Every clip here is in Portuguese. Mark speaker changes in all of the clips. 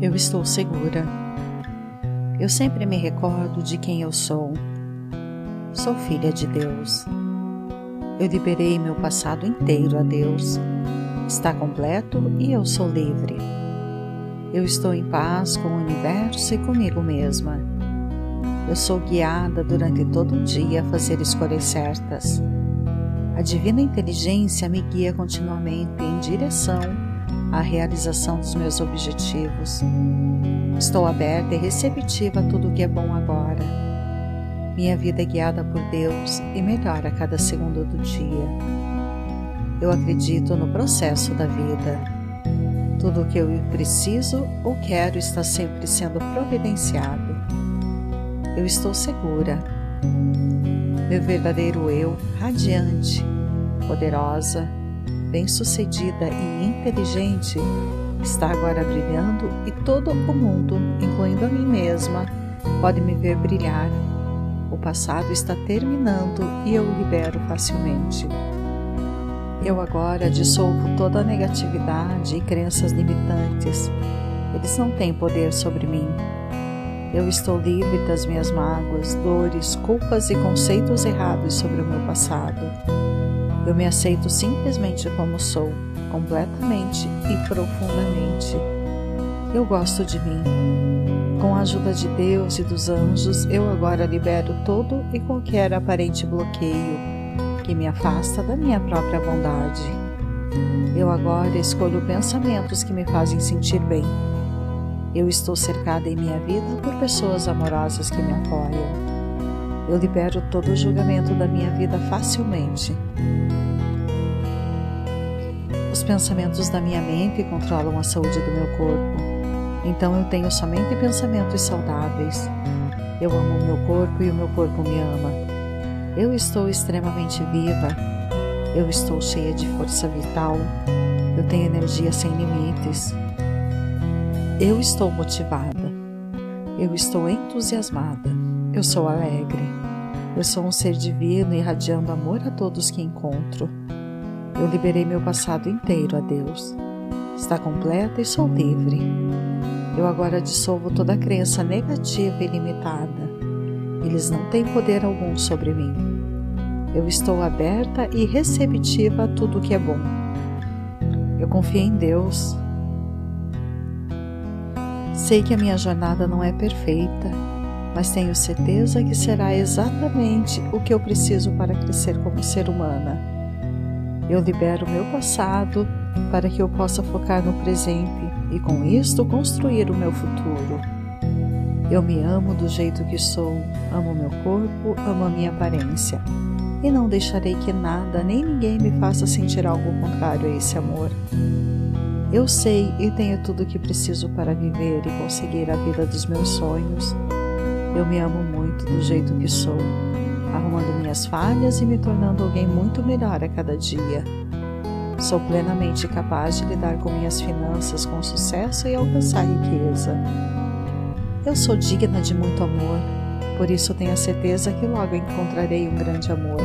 Speaker 1: Eu estou segura. Eu sempre me recordo de quem eu sou. Sou filha de Deus. Eu liberei meu passado inteiro a Deus. Está completo e eu sou livre. Eu estou em paz com o universo e comigo mesma. Eu sou guiada durante todo o dia a fazer escolhas certas. A divina inteligência me guia continuamente em direção à realização dos meus objetivos. Estou aberta e receptiva a tudo o que é bom agora. Minha vida é guiada por Deus e melhora a cada segundo do dia. Eu acredito no processo da vida. Tudo o que eu preciso ou quero está sempre sendo providenciado. Eu estou segura. Meu verdadeiro eu, radiante, poderosa, bem-sucedida e inteligente, está agora brilhando e todo o mundo, incluindo a mim mesma, pode me ver brilhar. O passado está terminando e eu o libero facilmente. Eu agora dissolvo toda a negatividade e crenças limitantes. Eles não têm poder sobre mim. Eu estou livre das minhas mágoas, dores, culpas e conceitos errados sobre o meu passado. Eu me aceito simplesmente como sou, completamente e profundamente. Eu gosto de mim. Com a ajuda de Deus e dos anjos, eu agora libero todo e qualquer aparente bloqueio que me afasta da minha própria bondade. Eu agora escolho pensamentos que me fazem sentir bem. Eu estou cercada em minha vida por pessoas amorosas que me apoiam. Eu libero todo o julgamento da minha vida facilmente. Os pensamentos da minha mente controlam a saúde do meu corpo. Então eu tenho somente pensamentos saudáveis. Eu amo o meu corpo e o meu corpo me ama. Eu estou extremamente viva. Eu estou cheia de força vital. Eu tenho energia sem limites. Eu estou motivada. Eu estou entusiasmada. Eu sou alegre. Eu sou um ser divino irradiando amor a todos que encontro. Eu liberei meu passado inteiro a Deus. Está completa e sou livre. Eu agora dissolvo toda crença negativa e limitada. Eles não têm poder algum sobre mim. Eu estou aberta e receptiva a tudo que é bom. Eu confio em Deus. Sei que a minha jornada não é perfeita, mas tenho certeza que será exatamente o que eu preciso para crescer como ser humana. Eu libero meu passado para que eu possa focar no presente e com isto construir o meu futuro. Eu me amo do jeito que sou, amo meu corpo, amo a minha aparência e não deixarei que nada nem ninguém me faça sentir algo contrário a esse amor. Eu sei e tenho tudo o que preciso para viver e conseguir a vida dos meus sonhos. Eu me amo muito do jeito que sou arrumando minhas falhas e me tornando alguém muito melhor a cada dia. Sou plenamente capaz de lidar com minhas finanças com sucesso e alcançar riqueza. Eu sou digna de muito amor, por isso tenho a certeza que logo encontrarei um grande amor,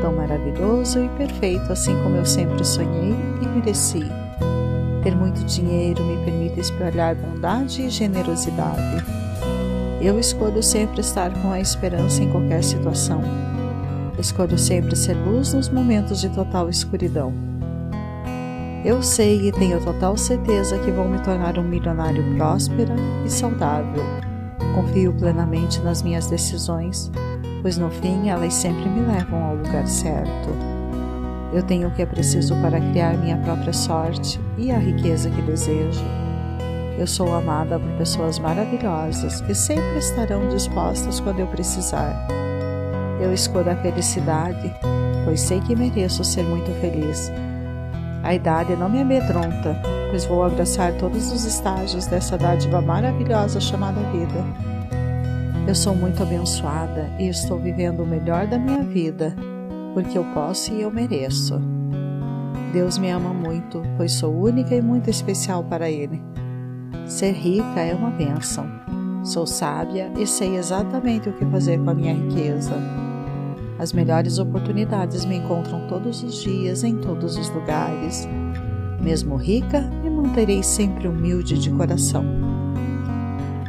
Speaker 1: tão maravilhoso e perfeito assim como eu sempre sonhei e mereci. Ter muito dinheiro me permite espalhar bondade e generosidade. Eu escolho sempre estar com a esperança em qualquer situação. Escolho sempre ser luz nos momentos de total escuridão. Eu sei e tenho total certeza que vou me tornar um milionário próspero e saudável. Confio plenamente nas minhas decisões, pois no fim elas sempre me levam ao lugar certo. Eu tenho o que é preciso para criar minha própria sorte e a riqueza que desejo. Eu sou amada por pessoas maravilhosas que sempre estarão dispostas quando eu precisar. Eu escolho a felicidade, pois sei que mereço ser muito feliz. A idade não me amedronta, pois vou abraçar todos os estágios dessa dádiva maravilhosa chamada vida. Eu sou muito abençoada e estou vivendo o melhor da minha vida, porque eu posso e eu mereço. Deus me ama muito, pois sou única e muito especial para Ele. Ser rica é uma bênção. Sou sábia e sei exatamente o que fazer com a minha riqueza. As melhores oportunidades me encontram todos os dias, em todos os lugares. Mesmo rica, me manterei sempre humilde de coração.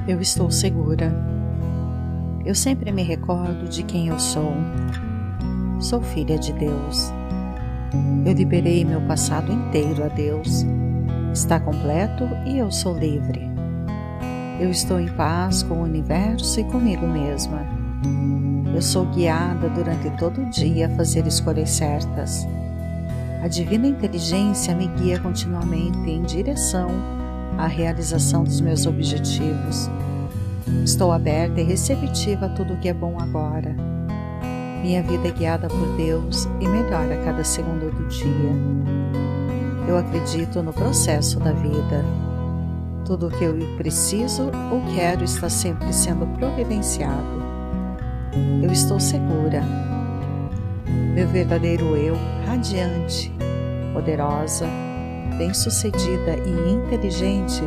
Speaker 1: Eu estou segura. Eu sempre me recordo de quem eu sou. Sou filha de Deus. Eu liberei meu passado inteiro a Deus. Está completo e eu sou livre. Eu estou em paz com o universo e comigo mesma. Eu sou guiada durante todo o dia a fazer escolhas certas. A divina inteligência me guia continuamente em direção à realização dos meus objetivos. Estou aberta e receptiva a tudo o que é bom agora. Minha vida é guiada por Deus e melhora a cada segundo do dia. Eu acredito no processo da vida. Tudo o que eu preciso ou quero está sempre sendo providenciado. Eu estou segura. Meu verdadeiro eu, radiante, poderosa, bem-sucedida e inteligente,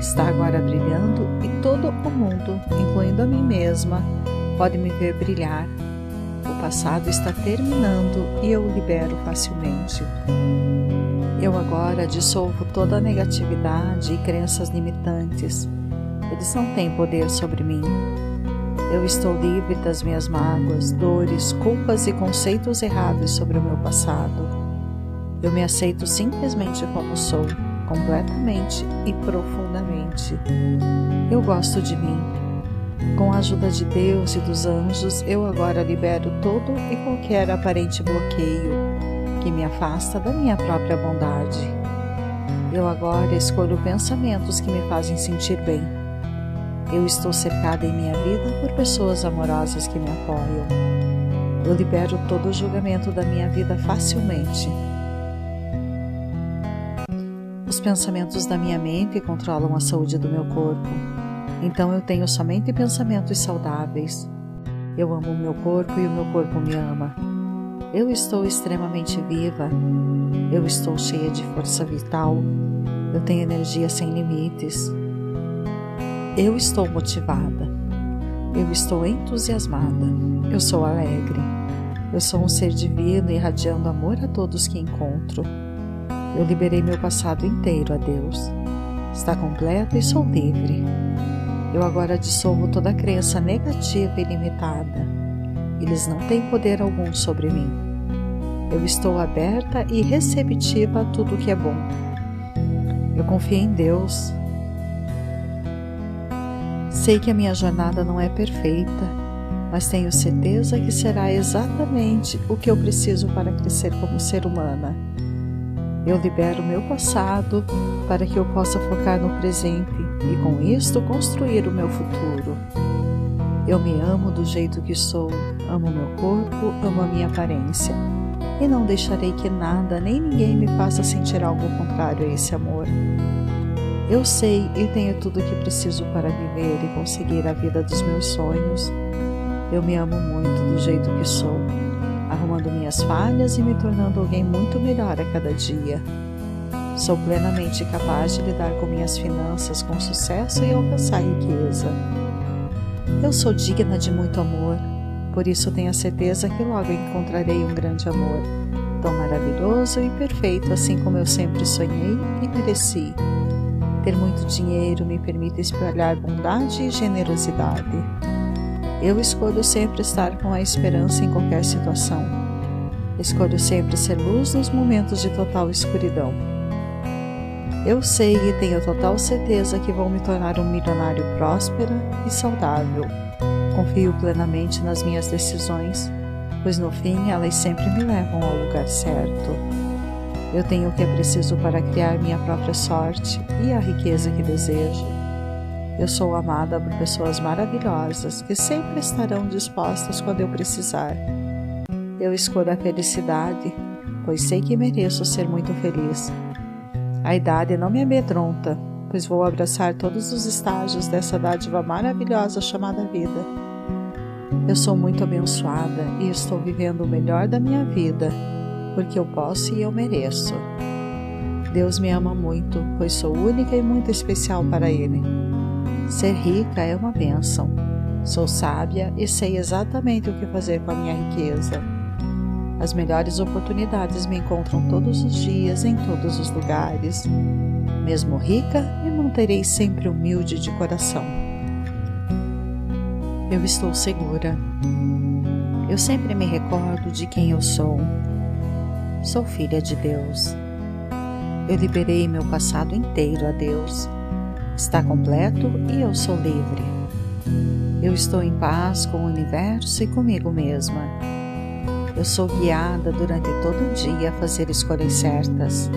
Speaker 1: está agora brilhando e todo o mundo, incluindo a mim mesma, pode me ver brilhar. O passado está terminando e eu o libero facilmente. Eu agora dissolvo toda a negatividade e crenças limitantes. Eles não têm poder sobre mim. Eu estou livre das minhas mágoas, dores, culpas e conceitos errados sobre o meu passado. Eu me aceito simplesmente como sou completamente e profundamente. Eu gosto de mim. Com a ajuda de Deus e dos anjos, eu agora libero todo e qualquer aparente bloqueio que me afasta da minha própria bondade. Eu agora escolho pensamentos que me fazem sentir bem. Eu estou cercada em minha vida por pessoas amorosas que me apoiam. Eu libero todo o julgamento da minha vida facilmente os pensamentos da minha mente controlam a saúde do meu corpo. Então eu tenho somente pensamentos saudáveis. Eu amo o meu corpo e o meu corpo me ama. Eu estou extremamente viva. Eu estou cheia de força vital. Eu tenho energia sem limites. Eu estou motivada. Eu estou entusiasmada. Eu sou alegre. Eu sou um ser divino irradiando amor a todos que encontro. Eu liberei meu passado inteiro a Deus. Está completo e sou livre. Eu agora dissolvo toda crença negativa e limitada. Eles não têm poder algum sobre mim. Eu estou aberta e receptiva a tudo que é bom. Eu confio em Deus. Sei que a minha jornada não é perfeita, mas tenho certeza que será exatamente o que eu preciso para crescer como ser humana eu libero meu passado para que eu possa focar no presente e com isto construir o meu futuro. Eu me amo do jeito que sou, amo meu corpo, amo a minha aparência e não deixarei que nada nem ninguém me faça sentir algo contrário a esse amor. Eu sei e tenho tudo o que preciso para viver e conseguir a vida dos meus sonhos. Eu me amo muito do jeito que sou arrumando minhas falhas e me tornando alguém muito melhor a cada dia. Sou plenamente capaz de lidar com minhas finanças com sucesso e alcançar riqueza. Eu sou digna de muito amor, por isso tenho a certeza que logo encontrarei um grande amor, tão maravilhoso e perfeito assim como eu sempre sonhei e mereci. Ter muito dinheiro me permite espalhar bondade e generosidade. Eu escolho sempre estar com a esperança em qualquer situação. Escolho sempre ser luz nos momentos de total escuridão. Eu sei e tenho total certeza que vou me tornar um milionário próspero e saudável. Confio plenamente nas minhas decisões, pois no fim elas sempre me levam ao lugar certo. Eu tenho o que é preciso para criar minha própria sorte e a riqueza que desejo. Eu sou amada por pessoas maravilhosas que sempre estarão dispostas quando eu precisar. Eu escolho a felicidade, pois sei que mereço ser muito feliz. A idade não me amedronta, pois vou abraçar todos os estágios dessa dádiva maravilhosa chamada vida. Eu sou muito abençoada e estou vivendo o melhor da minha vida, porque eu posso e eu mereço. Deus me ama muito, pois sou única e muito especial para Ele. Ser rica é uma bênção. Sou sábia e sei exatamente o que fazer com a minha riqueza. As melhores oportunidades me encontram todos os dias, em todos os lugares. Mesmo rica, me manterei sempre humilde de coração. Eu estou segura. Eu sempre me recordo de quem eu sou. Sou filha de Deus. Eu liberei meu passado inteiro a Deus. Está completo e eu sou livre. Eu estou em paz com o universo e comigo mesma. Eu sou guiada durante todo o dia a fazer escolhas certas.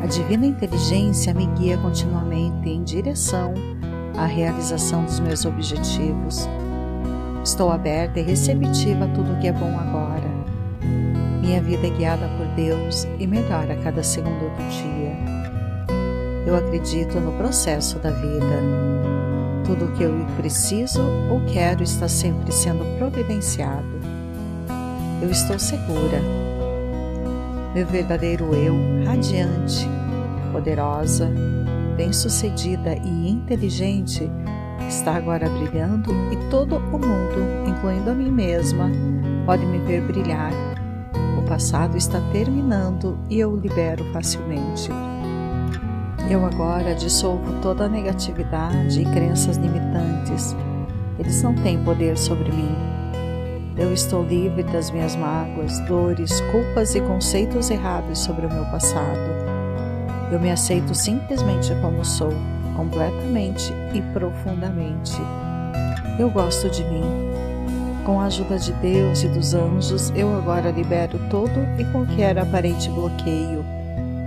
Speaker 1: A divina inteligência me guia continuamente em direção à realização dos meus objetivos. Estou aberta e receptiva a tudo que é bom agora. Minha vida é guiada por Deus e melhora a cada segundo do dia. Eu acredito no processo da vida. Tudo o que eu preciso ou quero está sempre sendo providenciado. Eu estou segura. Meu verdadeiro eu, radiante, poderosa, bem-sucedida e inteligente, está agora brilhando e todo o mundo, incluindo a mim mesma, pode me ver brilhar. O passado está terminando e eu o libero facilmente. Eu agora dissolvo toda a negatividade e crenças limitantes. Eles não têm poder sobre mim. Eu estou livre das minhas mágoas, dores, culpas e conceitos errados sobre o meu passado. Eu me aceito simplesmente como sou, completamente e profundamente. Eu gosto de mim. Com a ajuda de Deus e dos anjos, eu agora libero todo e qualquer aparente bloqueio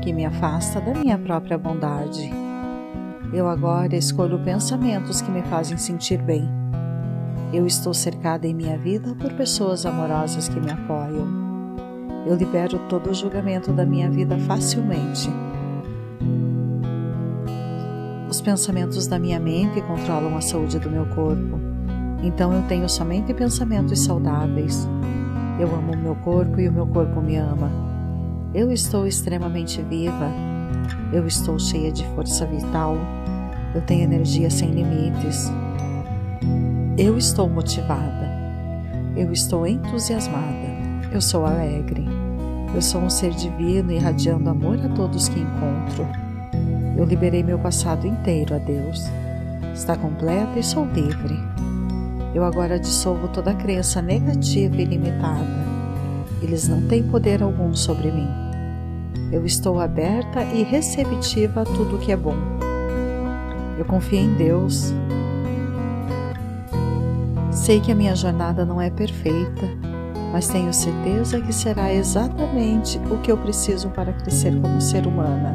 Speaker 1: que me afasta da minha própria bondade. Eu agora escolho pensamentos que me fazem sentir bem. Eu estou cercada em minha vida por pessoas amorosas que me apoiam. Eu libero todo o julgamento da minha vida facilmente os pensamentos da minha mente controlam a saúde do meu corpo. Então eu tenho somente pensamentos saudáveis. Eu amo o meu corpo e o meu corpo me ama. Eu estou extremamente viva. Eu estou cheia de força vital. Eu tenho energia sem limites. Eu estou motivada. Eu estou entusiasmada. Eu sou alegre. Eu sou um ser divino irradiando amor a todos que encontro. Eu liberei meu passado inteiro a Deus. Está completa e sou livre. Eu agora dissolvo toda crença negativa e limitada. Eles não têm poder algum sobre mim. Eu estou aberta e receptiva a tudo que é bom. Eu confio em Deus. Sei que a minha jornada não é perfeita, mas tenho certeza que será exatamente o que eu preciso para crescer como ser humana.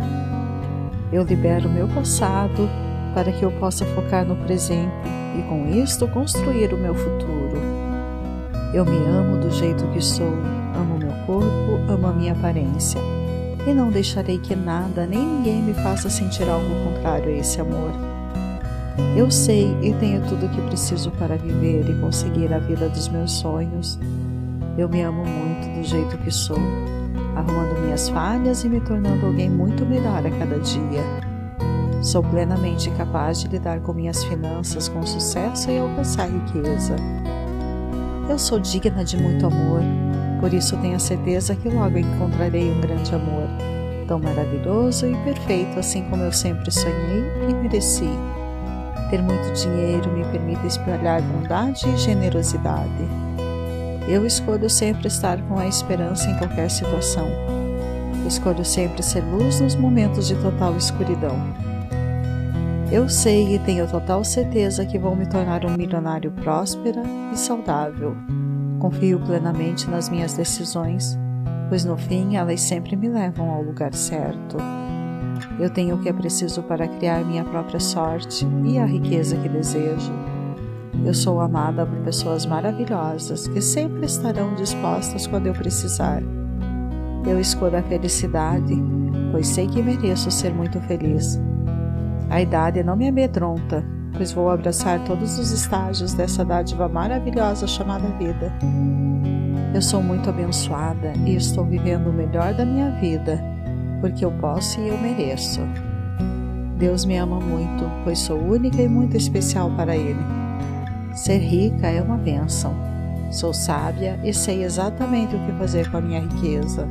Speaker 1: Eu libero meu passado para que eu possa focar no presente e com isto construir o meu futuro. Eu me amo do jeito que sou, amo meu corpo, amo a minha aparência e não deixarei que nada nem ninguém me faça sentir algo contrário a esse amor. Eu sei e tenho tudo o que preciso para viver e conseguir a vida dos meus sonhos. Eu me amo muito do jeito que sou arrumando minhas falhas e me tornando alguém muito melhor a cada dia. Sou plenamente capaz de lidar com minhas finanças com sucesso e alcançar riqueza. Eu sou digna de muito amor, por isso tenho a certeza que logo encontrarei um grande amor, tão maravilhoso e perfeito assim como eu sempre sonhei e mereci. Ter muito dinheiro me permite espalhar bondade e generosidade. Eu escolho sempre estar com a esperança em qualquer situação. Escolho sempre ser luz nos momentos de total escuridão. Eu sei e tenho total certeza que vou me tornar um milionário próspera e saudável. Confio plenamente nas minhas decisões, pois no fim elas sempre me levam ao lugar certo. Eu tenho o que é preciso para criar minha própria sorte e a riqueza que desejo. Eu sou amada por pessoas maravilhosas que sempre estarão dispostas quando eu precisar. Eu escolho a felicidade, pois sei que mereço ser muito feliz. A idade não me amedronta, pois vou abraçar todos os estágios dessa dádiva maravilhosa chamada vida. Eu sou muito abençoada e estou vivendo o melhor da minha vida, porque eu posso e eu mereço. Deus me ama muito, pois sou única e muito especial para Ele. Ser rica é uma bênção. Sou sábia e sei exatamente o que fazer com a minha riqueza.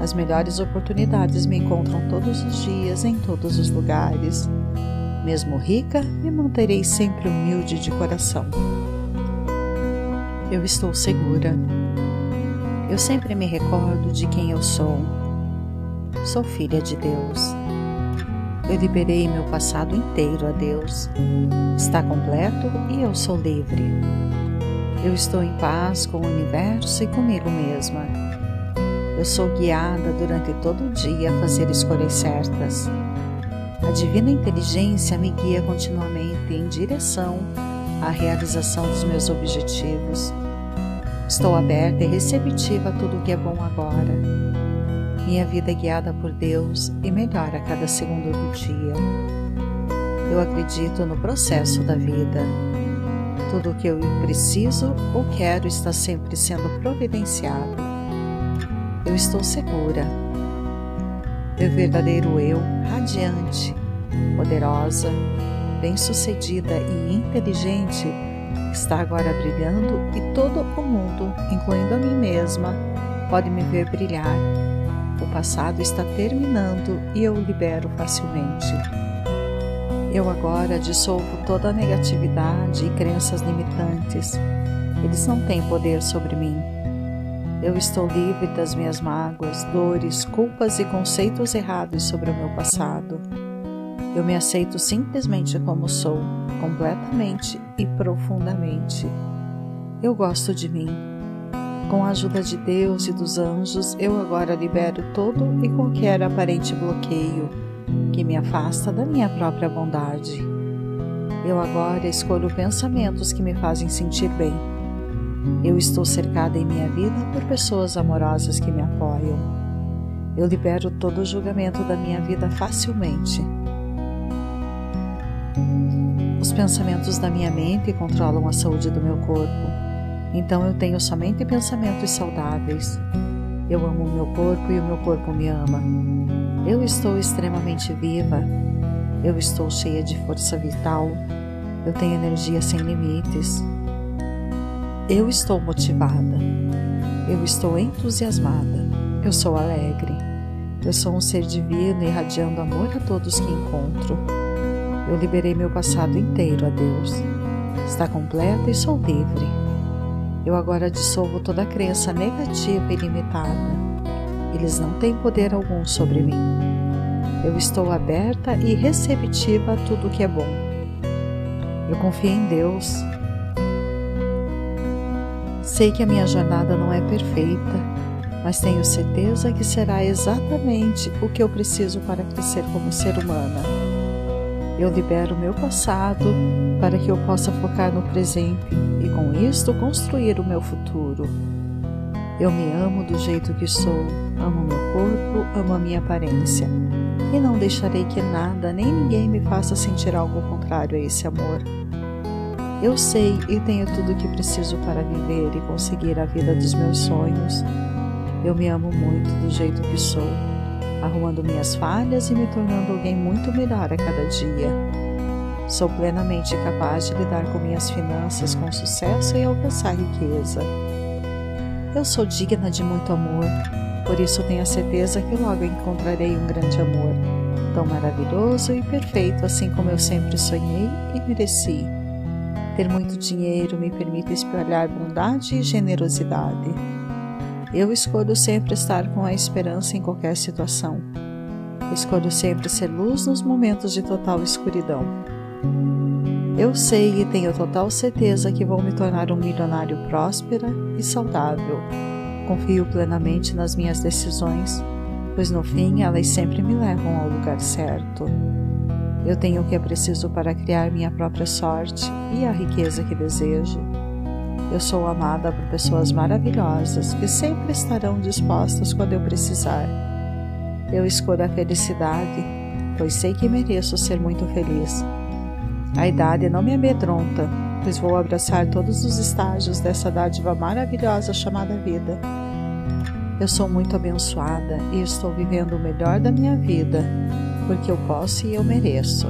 Speaker 1: As melhores oportunidades me encontram todos os dias, em todos os lugares. Mesmo rica, me manterei sempre humilde de coração. Eu estou segura. Eu sempre me recordo de quem eu sou. Sou filha de Deus. Eu liberei meu passado inteiro a Deus. Está completo e eu sou livre. Eu estou em paz com o universo e comigo mesma. Eu sou guiada durante todo o dia a fazer escolhas certas. A divina inteligência me guia continuamente em direção à realização dos meus objetivos. Estou aberta e receptiva a tudo que é bom agora. Minha vida é guiada por Deus e melhora a cada segundo do dia. Eu acredito no processo da vida. Tudo o que eu preciso ou quero está sempre sendo providenciado. Eu estou segura meu verdadeiro eu, radiante, poderosa, bem-sucedida e inteligente, está agora brilhando e todo o mundo, incluindo a mim mesma, pode me ver brilhar. Passado está terminando e eu o libero facilmente. Eu agora dissolvo toda a negatividade e crenças limitantes. Eles não têm poder sobre mim. Eu estou livre das minhas mágoas, dores, culpas e conceitos errados sobre o meu passado. Eu me aceito simplesmente como sou, completamente e profundamente. Eu gosto de mim. Com a ajuda de Deus e dos anjos, eu agora libero todo e qualquer aparente bloqueio que me afasta da minha própria bondade. Eu agora escolho pensamentos que me fazem sentir bem eu estou cercada em minha vida por pessoas amorosas que me apoiam. Eu libero todo o julgamento da minha vida facilmente. Os pensamentos da minha mente controlam a saúde do meu corpo. Então eu tenho somente pensamentos saudáveis. Eu amo o meu corpo e o meu corpo me ama. Eu estou extremamente viva. Eu estou cheia de força vital. Eu tenho energia sem limites. Eu estou motivada. Eu estou entusiasmada. Eu sou alegre. Eu sou um ser divino irradiando amor a todos que encontro. Eu liberei meu passado inteiro a Deus. Está completo e sou livre. Eu agora dissolvo toda crença negativa e limitada. Eles não têm poder algum sobre mim. Eu estou aberta e receptiva a tudo que é bom. Eu confio em Deus Sei que a minha jornada não é perfeita, mas tenho certeza que será exatamente o que eu preciso para crescer como ser humana. Eu libero meu passado para que eu possa focar no presente e, com isto, construir o meu futuro. Eu me amo do jeito que sou, amo meu corpo, amo a minha aparência e não deixarei que nada nem ninguém me faça sentir algo contrário a esse amor. Eu sei e tenho tudo o que preciso para viver e conseguir a vida dos meus sonhos. Eu me amo muito do jeito que sou, arrumando minhas falhas e me tornando alguém muito melhor a cada dia. Sou plenamente capaz de lidar com minhas finanças com sucesso e alcançar riqueza. Eu sou digna de muito amor, por isso tenho a certeza que logo encontrarei um grande amor, tão maravilhoso e perfeito assim como eu sempre sonhei e mereci. Ter muito dinheiro me permite espalhar bondade e generosidade. Eu escolho sempre estar com a esperança em qualquer situação. Escolho sempre ser luz nos momentos de total escuridão. Eu sei e tenho total certeza que vou me tornar um milionário próspera e saudável. Confio plenamente nas minhas decisões, pois no fim elas sempre me levam ao lugar certo. Eu tenho o que é preciso para criar minha própria sorte e a riqueza que desejo. Eu sou amada por pessoas maravilhosas que sempre estarão dispostas quando eu precisar. Eu escolho a felicidade, pois sei que mereço ser muito feliz. A idade não me amedronta, pois vou abraçar todos os estágios dessa dádiva maravilhosa chamada vida. Eu sou muito abençoada e estou vivendo o melhor da minha vida porque eu posso e eu mereço.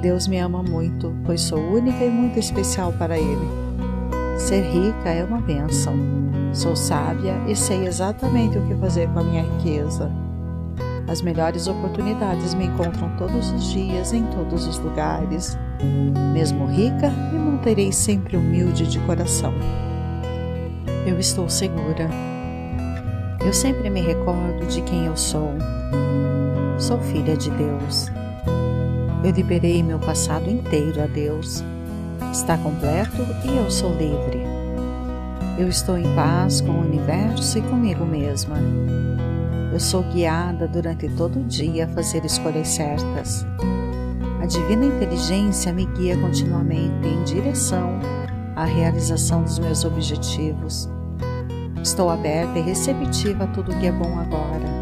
Speaker 1: Deus me ama muito, pois sou única e muito especial para Ele. Ser rica é uma bênção. Sou sábia e sei exatamente o que fazer com a minha riqueza. As melhores oportunidades me encontram todos os dias, em todos os lugares. Mesmo rica, me manterei sempre humilde de coração. Eu estou segura. Eu sempre me recordo de quem eu sou. Sou filha de Deus. Eu liberei meu passado inteiro a Deus. Está completo e eu sou livre. Eu estou em paz com o universo e comigo mesma. Eu sou guiada durante todo o dia a fazer escolhas certas. A divina inteligência me guia continuamente em direção à realização dos meus objetivos. Estou aberta e receptiva a tudo que é bom agora.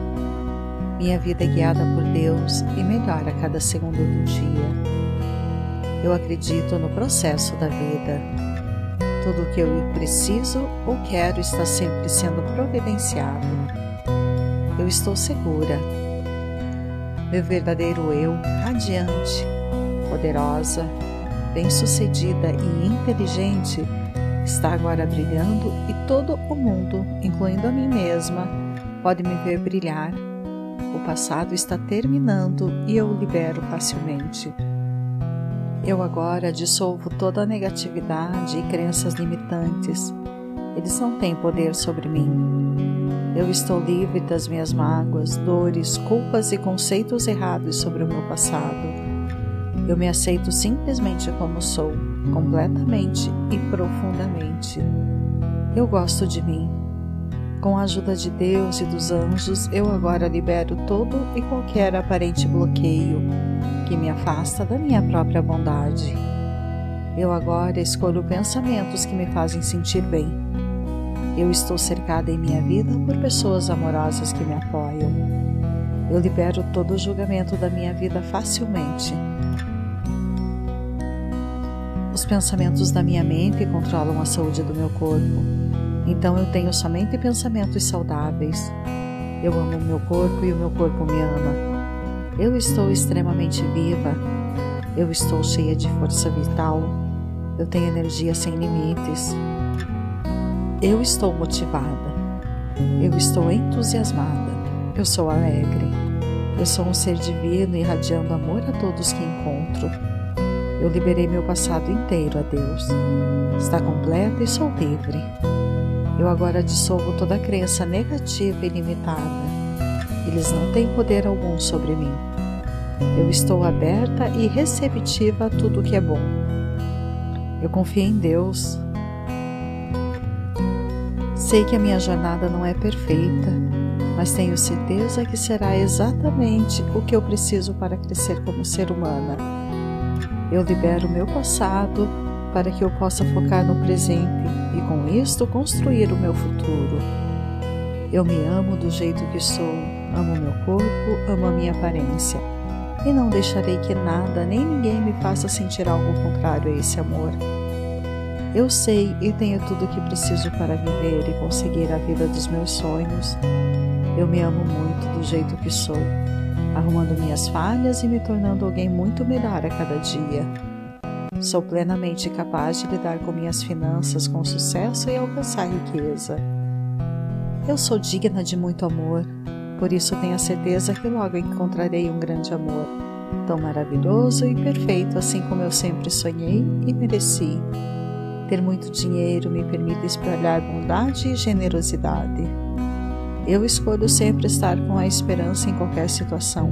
Speaker 1: Minha vida é guiada por Deus e melhora a cada segundo do dia. Eu acredito no processo da vida. Tudo o que eu preciso ou quero está sempre sendo providenciado. Eu estou segura. Meu verdadeiro eu, radiante, poderosa, bem-sucedida e inteligente, está agora brilhando e todo o mundo, incluindo a mim mesma, pode me ver brilhar. O passado está terminando e eu o libero facilmente. Eu agora dissolvo toda a negatividade e crenças limitantes. Eles não têm poder sobre mim. Eu estou livre das minhas mágoas, dores, culpas e conceitos errados sobre o meu passado. Eu me aceito simplesmente como sou, completamente e profundamente. Eu gosto de mim. Com a ajuda de Deus e dos anjos, eu agora libero todo e qualquer aparente bloqueio que me afasta da minha própria bondade. Eu agora escolho pensamentos que me fazem sentir bem. Eu estou cercada em minha vida por pessoas amorosas que me apoiam. Eu libero todo o julgamento da minha vida facilmente. Os pensamentos da minha mente controlam a saúde do meu corpo. Então eu tenho somente pensamentos saudáveis. Eu amo o meu corpo e o meu corpo me ama. Eu estou extremamente viva. Eu estou cheia de força vital. Eu tenho energia sem limites. Eu estou motivada. Eu estou entusiasmada. Eu sou alegre. Eu sou um ser divino irradiando amor a todos que encontro. Eu liberei meu passado inteiro a Deus. Está completa e sou livre. Eu agora dissolvo toda crença negativa e limitada. Eles não têm poder algum sobre mim. Eu estou aberta e receptiva a tudo que é bom. Eu confio em Deus. Sei que a minha jornada não é perfeita, mas tenho certeza que será exatamente o que eu preciso para crescer como ser humana. Eu libero meu passado para que eu possa focar no presente e, com isto, construir o meu futuro. Eu me amo do jeito que sou, amo meu corpo, amo a minha aparência e não deixarei que nada nem ninguém me faça sentir algo contrário a esse amor. Eu sei e tenho tudo o que preciso para viver e conseguir a vida dos meus sonhos. Eu me amo muito do jeito que sou, arrumando minhas falhas e me tornando alguém muito melhor a cada dia. Sou plenamente capaz de lidar com minhas finanças com sucesso e alcançar riqueza. Eu sou digna de muito amor, por isso tenho a certeza que logo encontrarei um grande amor, tão maravilhoso e perfeito assim como eu sempre sonhei e mereci. Ter muito dinheiro me permite espalhar bondade e generosidade. Eu escolho sempre estar com a esperança em qualquer situação.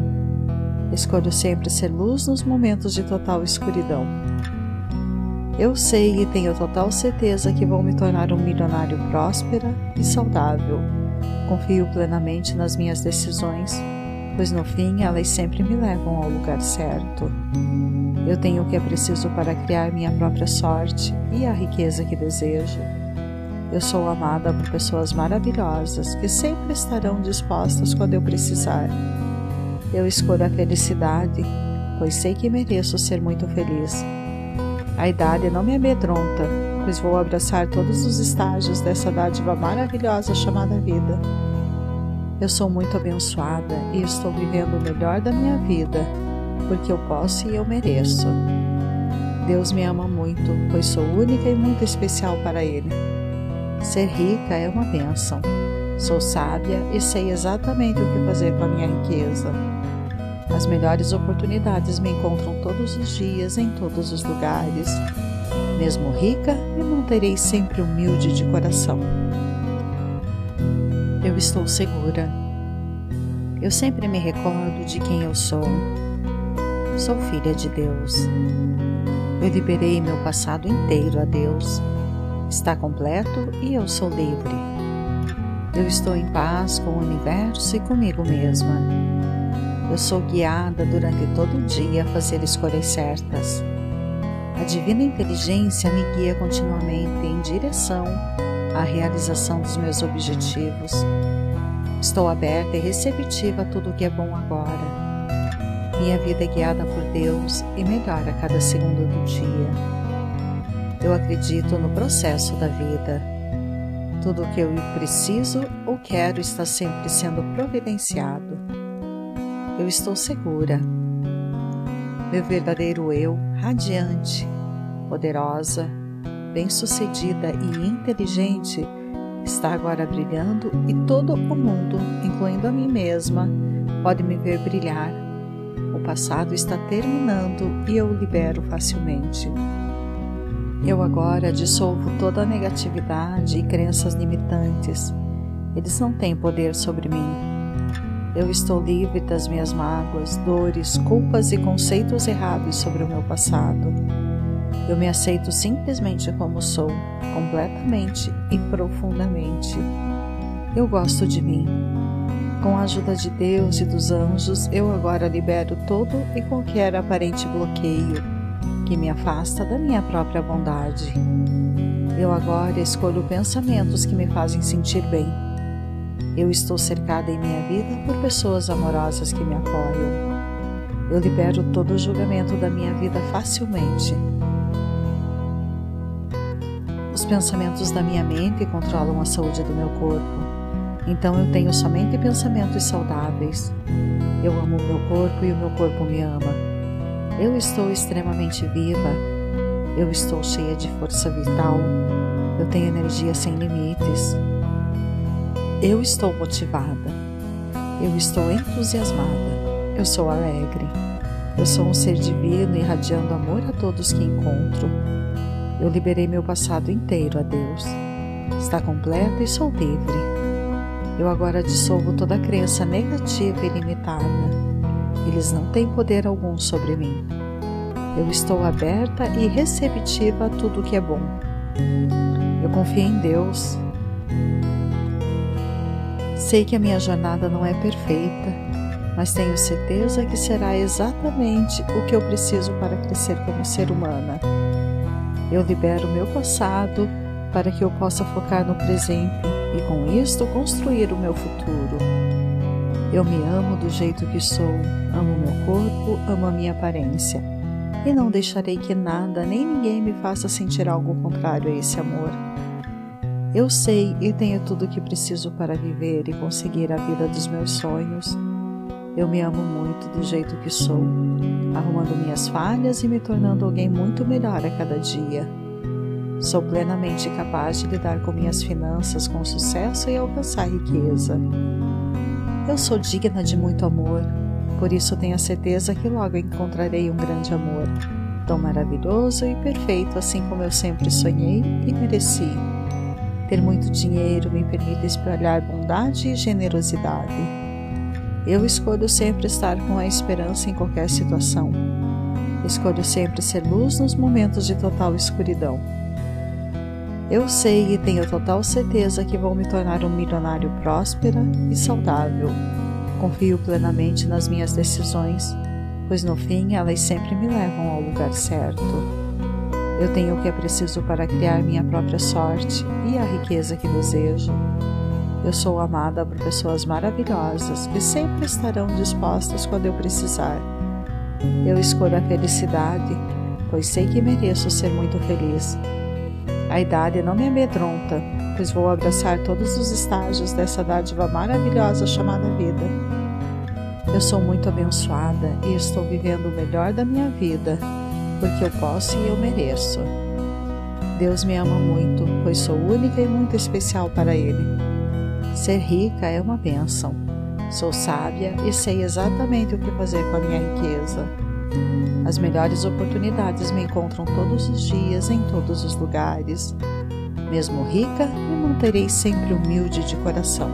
Speaker 1: Escolho sempre ser luz nos momentos de total escuridão. Eu sei e tenho total certeza que vou me tornar um milionário próspera e saudável Confio plenamente nas minhas decisões, pois no fim elas sempre me levam ao lugar certo. Eu tenho o que é preciso para criar minha própria sorte e a riqueza que desejo. Eu sou amada por pessoas maravilhosas que sempre estarão dispostas quando eu precisar. Eu escolho a felicidade, pois sei que mereço ser muito feliz. A idade não me amedronta, pois vou abraçar todos os estágios dessa dádiva maravilhosa chamada vida. Eu sou muito abençoada e estou vivendo o melhor da minha vida, porque eu posso e eu mereço. Deus me ama muito, pois sou única e muito especial para Ele. Ser rica é uma bênção. Sou sábia e sei exatamente o que fazer com a minha riqueza. As melhores oportunidades me encontram todos os dias, em todos os lugares. Mesmo rica, me manterei sempre humilde de coração. Eu estou segura. Eu sempre me recordo de quem eu sou. Sou filha de Deus. Eu liberei meu passado inteiro a Deus. Está completo e eu sou livre. Eu estou em paz com o universo e comigo mesma. Eu sou guiada durante todo o dia a fazer escolhas certas. A divina inteligência me guia continuamente em direção à realização dos meus objetivos. Estou aberta e receptiva a tudo o que é bom agora. Minha vida é guiada por Deus e melhora a cada segundo do dia. Eu acredito no processo da vida. Tudo o que eu preciso ou quero está sempre sendo providenciado. Eu estou segura. Meu verdadeiro eu, radiante, poderosa, bem-sucedida e inteligente, está agora brilhando e todo o mundo, incluindo a mim mesma, pode me ver brilhar. O passado está terminando e eu o libero facilmente. Eu agora dissolvo toda a negatividade e crenças limitantes. Eles não têm poder sobre mim. Eu estou livre das minhas mágoas, dores, culpas e conceitos errados sobre o meu passado. Eu me aceito simplesmente como sou, completamente e profundamente. Eu gosto de mim. Com a ajuda de Deus e dos anjos, eu agora libero todo e qualquer aparente bloqueio que me afasta da minha própria bondade. Eu agora escolho pensamentos que me fazem sentir bem. Eu estou cercada em minha vida por pessoas amorosas que me apoiam. Eu libero todo o julgamento da minha vida facilmente. Os pensamentos da minha mente controlam a saúde do meu corpo. Então eu tenho somente pensamentos saudáveis. Eu amo o meu corpo e o meu corpo me ama. Eu estou extremamente viva. Eu estou cheia de força vital. Eu tenho energia sem limites. Eu estou motivada. Eu estou entusiasmada. Eu sou alegre. Eu sou um ser divino irradiando amor a todos que encontro. Eu liberei meu passado inteiro a Deus. Está completa e sou livre. Eu agora dissolvo toda crença negativa e limitada eles não têm poder algum sobre mim. Eu estou aberta e receptiva a tudo que é bom. Eu confio em Deus. Sei que a minha jornada não é perfeita, mas tenho certeza que será exatamente o que eu preciso para crescer como ser humana. Eu libero meu passado para que eu possa focar no presente e, com isto, construir o meu futuro. Eu me amo do jeito que sou, amo meu corpo, amo a minha aparência. E não deixarei que nada nem ninguém me faça sentir algo contrário a esse amor. Eu sei e tenho tudo o que preciso para viver e conseguir a vida dos meus sonhos. Eu me amo muito do jeito que sou, arrumando minhas falhas e me tornando alguém muito melhor a cada dia. Sou plenamente capaz de lidar com minhas finanças com sucesso e alcançar riqueza. Eu sou digna de muito amor, por isso tenho a certeza que logo encontrarei um grande amor, tão maravilhoso e perfeito assim como eu sempre sonhei e mereci. Ter muito dinheiro me permite espalhar bondade e generosidade. Eu escolho sempre estar com a esperança em qualquer situação. Escolho sempre ser luz nos momentos de total escuridão. Eu sei e tenho total certeza que vou me tornar um milionário próspero e saudável. Confio plenamente nas minhas decisões, pois no fim elas sempre me levam ao lugar certo. Eu tenho o que é preciso para criar minha própria sorte e a riqueza que desejo. Eu sou amada por pessoas maravilhosas que sempre estarão dispostas quando eu precisar. Eu escolho a felicidade, pois sei que mereço ser muito feliz a idade não me amedronta, pois vou abraçar todos os estágios dessa dádiva maravilhosa chamada vida. Eu sou muito abençoada e estou vivendo o melhor da minha vida, porque eu posso e eu mereço. Deus me ama muito, pois sou única e muito especial para Ele. Ser rica é uma bênção. Sou sábia e sei exatamente o que fazer com a minha riqueza. As melhores oportunidades me encontram todos os dias, em todos os lugares. Mesmo rica, me manterei sempre humilde de coração.